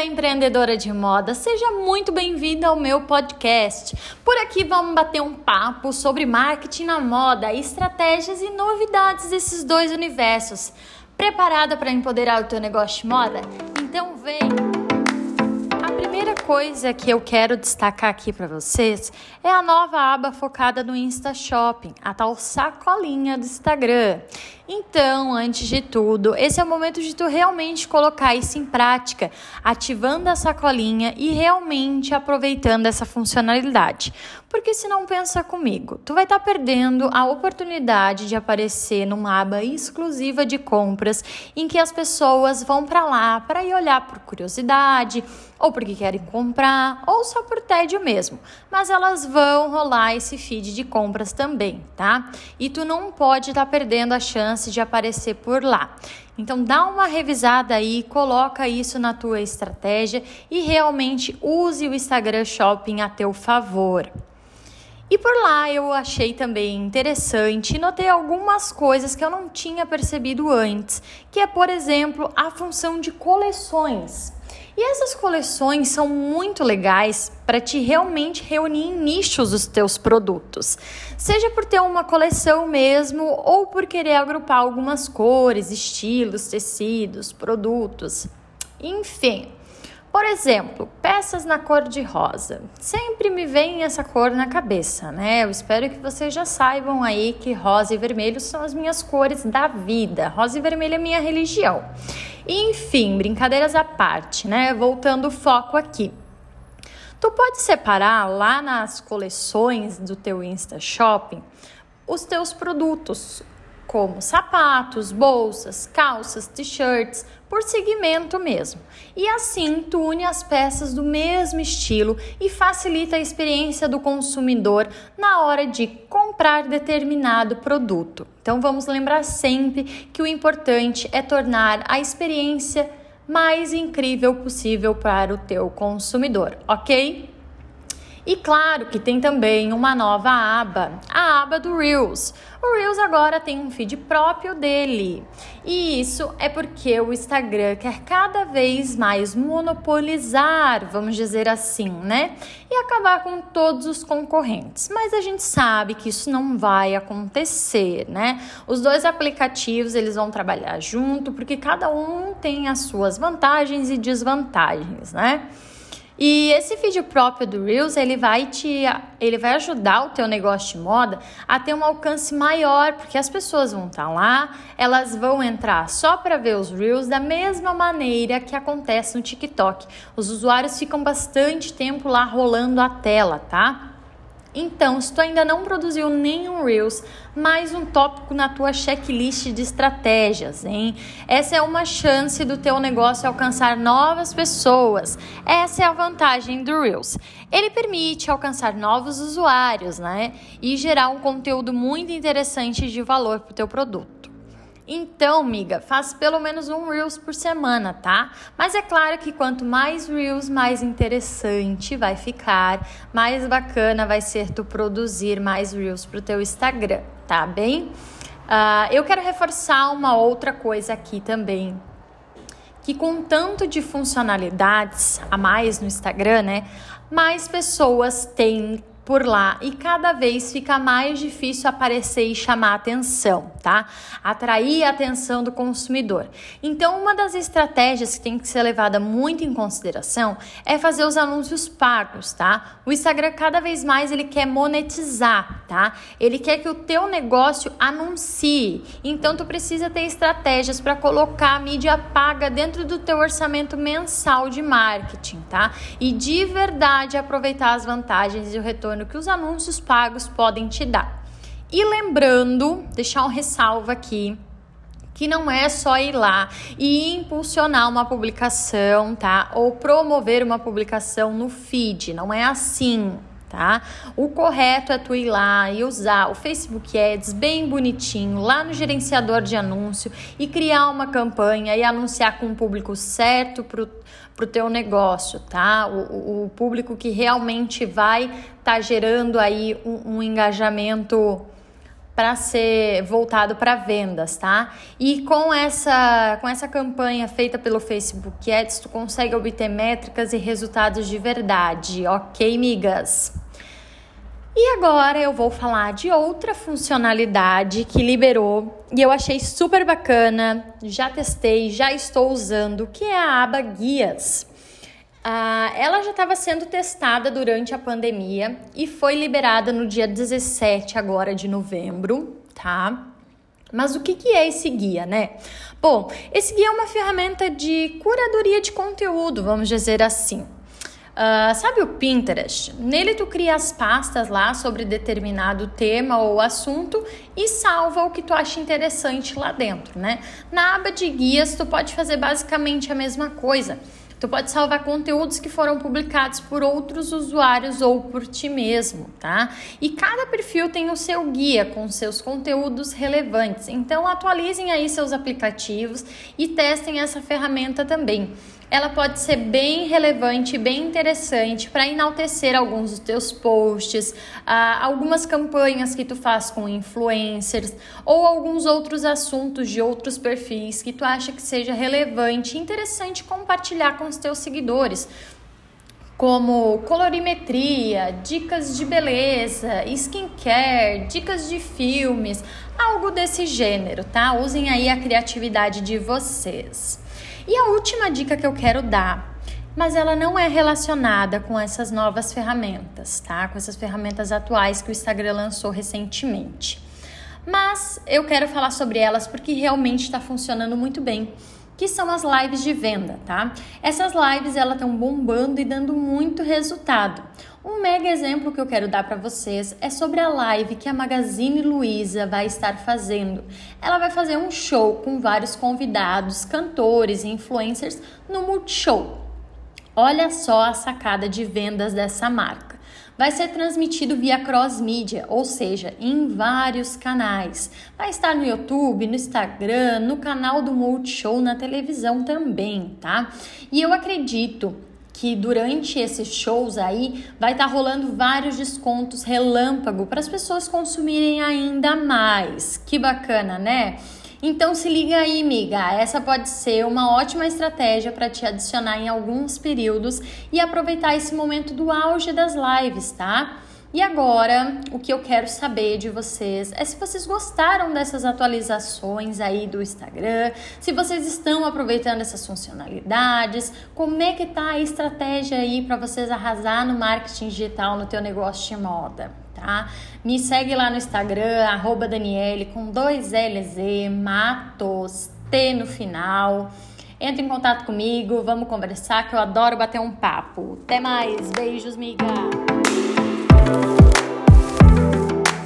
amiga empreendedora de moda, seja muito bem-vinda ao meu podcast. Por aqui vamos bater um papo sobre marketing na moda, estratégias e novidades desses dois universos. Preparada para empoderar o teu negócio de moda? Então vem! Coisa que eu quero destacar aqui para vocês é a nova aba focada no Insta Shopping, a tal sacolinha do Instagram. Então, antes de tudo, esse é o momento de tu realmente colocar isso em prática, ativando a sacolinha e realmente aproveitando essa funcionalidade. Porque se não pensa comigo, tu vai estar tá perdendo a oportunidade de aparecer numa aba exclusiva de compras em que as pessoas vão para lá para ir olhar por curiosidade, ou porque querem comprar, ou só por tédio mesmo. Mas elas vão rolar esse feed de compras também, tá? E tu não pode estar tá perdendo a chance de aparecer por lá. Então dá uma revisada aí, coloca isso na tua estratégia e realmente use o Instagram Shopping a teu favor. E por lá eu achei também interessante e notei algumas coisas que eu não tinha percebido antes, que é, por exemplo, a função de coleções. E essas coleções são muito legais para te realmente reunir em nichos os teus produtos. Seja por ter uma coleção mesmo ou por querer agrupar algumas cores, estilos, tecidos, produtos. Enfim, por exemplo, peças na cor de rosa. Sempre me vem essa cor na cabeça, né? Eu espero que vocês já saibam aí que rosa e vermelho são as minhas cores da vida. Rosa e vermelho é minha religião. Enfim, brincadeiras à parte, né? Voltando o foco aqui. Tu pode separar lá nas coleções do teu Insta Shopping os teus produtos, como sapatos, bolsas, calças, t-shirts, por segmento mesmo. E assim tu une as peças do mesmo estilo e facilita a experiência do consumidor na hora de comprar determinado produto. Então vamos lembrar sempre que o importante é tornar a experiência mais incrível possível para o teu consumidor, ok? E claro que tem também uma nova aba, a aba do Reels. O Reels agora tem um feed próprio dele. E isso é porque o Instagram quer cada vez mais monopolizar, vamos dizer assim, né? E acabar com todos os concorrentes. Mas a gente sabe que isso não vai acontecer, né? Os dois aplicativos, eles vão trabalhar junto porque cada um tem as suas vantagens e desvantagens, né? E esse vídeo próprio do Reels, ele vai te ele vai ajudar o teu negócio de moda a ter um alcance maior, porque as pessoas vão estar tá lá, elas vão entrar só para ver os Reels da mesma maneira que acontece no TikTok. Os usuários ficam bastante tempo lá rolando a tela, tá? Então, se tu ainda não produziu nenhum Reels, mais um tópico na tua checklist de estratégias, hein? Essa é uma chance do teu negócio alcançar novas pessoas. Essa é a vantagem do Reels. Ele permite alcançar novos usuários, né? E gerar um conteúdo muito interessante de valor para o teu produto. Então, miga, faz pelo menos um Reels por semana, tá? Mas é claro que quanto mais Reels, mais interessante vai ficar, mais bacana vai ser tu produzir mais Reels pro teu Instagram, tá bem? Uh, eu quero reforçar uma outra coisa aqui também, que com tanto de funcionalidades a mais no Instagram, né, mais pessoas têm por lá e cada vez fica mais difícil aparecer e chamar atenção, tá? Atrair a atenção do consumidor. Então, uma das estratégias que tem que ser levada muito em consideração é fazer os anúncios pagos, tá? O Instagram cada vez mais ele quer monetizar, tá? Ele quer que o teu negócio anuncie. Então, tu precisa ter estratégias para colocar a mídia paga dentro do teu orçamento mensal de marketing, tá? E de verdade aproveitar as vantagens e o retorno retorno que os anúncios pagos podem te dar. E lembrando, deixar um ressalvo aqui, que não é só ir lá e impulsionar uma publicação, tá? Ou promover uma publicação no feed, não é assim, tá? O correto é tu ir lá e usar o Facebook Ads bem bonitinho lá no gerenciador de anúncio e criar uma campanha e anunciar com o público certo pro pro teu negócio, tá? O, o público que realmente vai estar tá gerando aí um, um engajamento para ser voltado para vendas, tá? E com essa, com essa campanha feita pelo Facebook Ads, tu consegue obter métricas e resultados de verdade, ok, migas? E agora eu vou falar de outra funcionalidade que liberou e eu achei super bacana, já testei, já estou usando, que é a aba Guias. Ah, ela já estava sendo testada durante a pandemia e foi liberada no dia 17 agora de novembro, tá? Mas o que, que é esse guia, né? Bom, esse guia é uma ferramenta de curadoria de conteúdo, vamos dizer assim. Uh, sabe o Pinterest? Nele tu cria as pastas lá sobre determinado tema ou assunto e salva o que tu acha interessante lá dentro, né? Na aba de guias tu pode fazer basicamente a mesma coisa. Tu pode salvar conteúdos que foram publicados por outros usuários ou por ti mesmo, tá? E cada perfil tem o seu guia com seus conteúdos relevantes. Então atualizem aí seus aplicativos e testem essa ferramenta também ela pode ser bem relevante, bem interessante para enaltecer alguns dos teus posts, ah, algumas campanhas que tu faz com influencers ou alguns outros assuntos de outros perfis que tu acha que seja relevante interessante compartilhar com os teus seguidores como colorimetria, dicas de beleza, skincare, dicas de filmes, algo desse gênero, tá? Usem aí a criatividade de vocês. E a última dica que eu quero dar, mas ela não é relacionada com essas novas ferramentas, tá? Com essas ferramentas atuais que o Instagram lançou recentemente. Mas eu quero falar sobre elas porque realmente está funcionando muito bem que são as lives de venda, tá? Essas lives elas estão bombando e dando muito resultado. Um mega exemplo que eu quero dar para vocês é sobre a live que a Magazine Luiza vai estar fazendo. Ela vai fazer um show com vários convidados, cantores e influencers no Multishow. Olha só a sacada de vendas dessa marca vai ser transmitido via cross media, ou seja, em vários canais. Vai estar no YouTube, no Instagram, no canal do Multishow, na televisão também, tá? E eu acredito que durante esses shows aí vai estar tá rolando vários descontos relâmpago para as pessoas consumirem ainda mais. Que bacana, né? Então se liga aí, miga. Essa pode ser uma ótima estratégia para te adicionar em alguns períodos e aproveitar esse momento do auge das lives, tá? E agora, o que eu quero saber de vocês é se vocês gostaram dessas atualizações aí do Instagram, se vocês estão aproveitando essas funcionalidades, como é que tá a estratégia aí para vocês arrasar no marketing digital no teu negócio de moda, tá? Me segue lá no Instagram, arroba Daniele, com dois LZ, Matos, T no final. Entre em contato comigo, vamos conversar, que eu adoro bater um papo. Até mais, beijos, miga!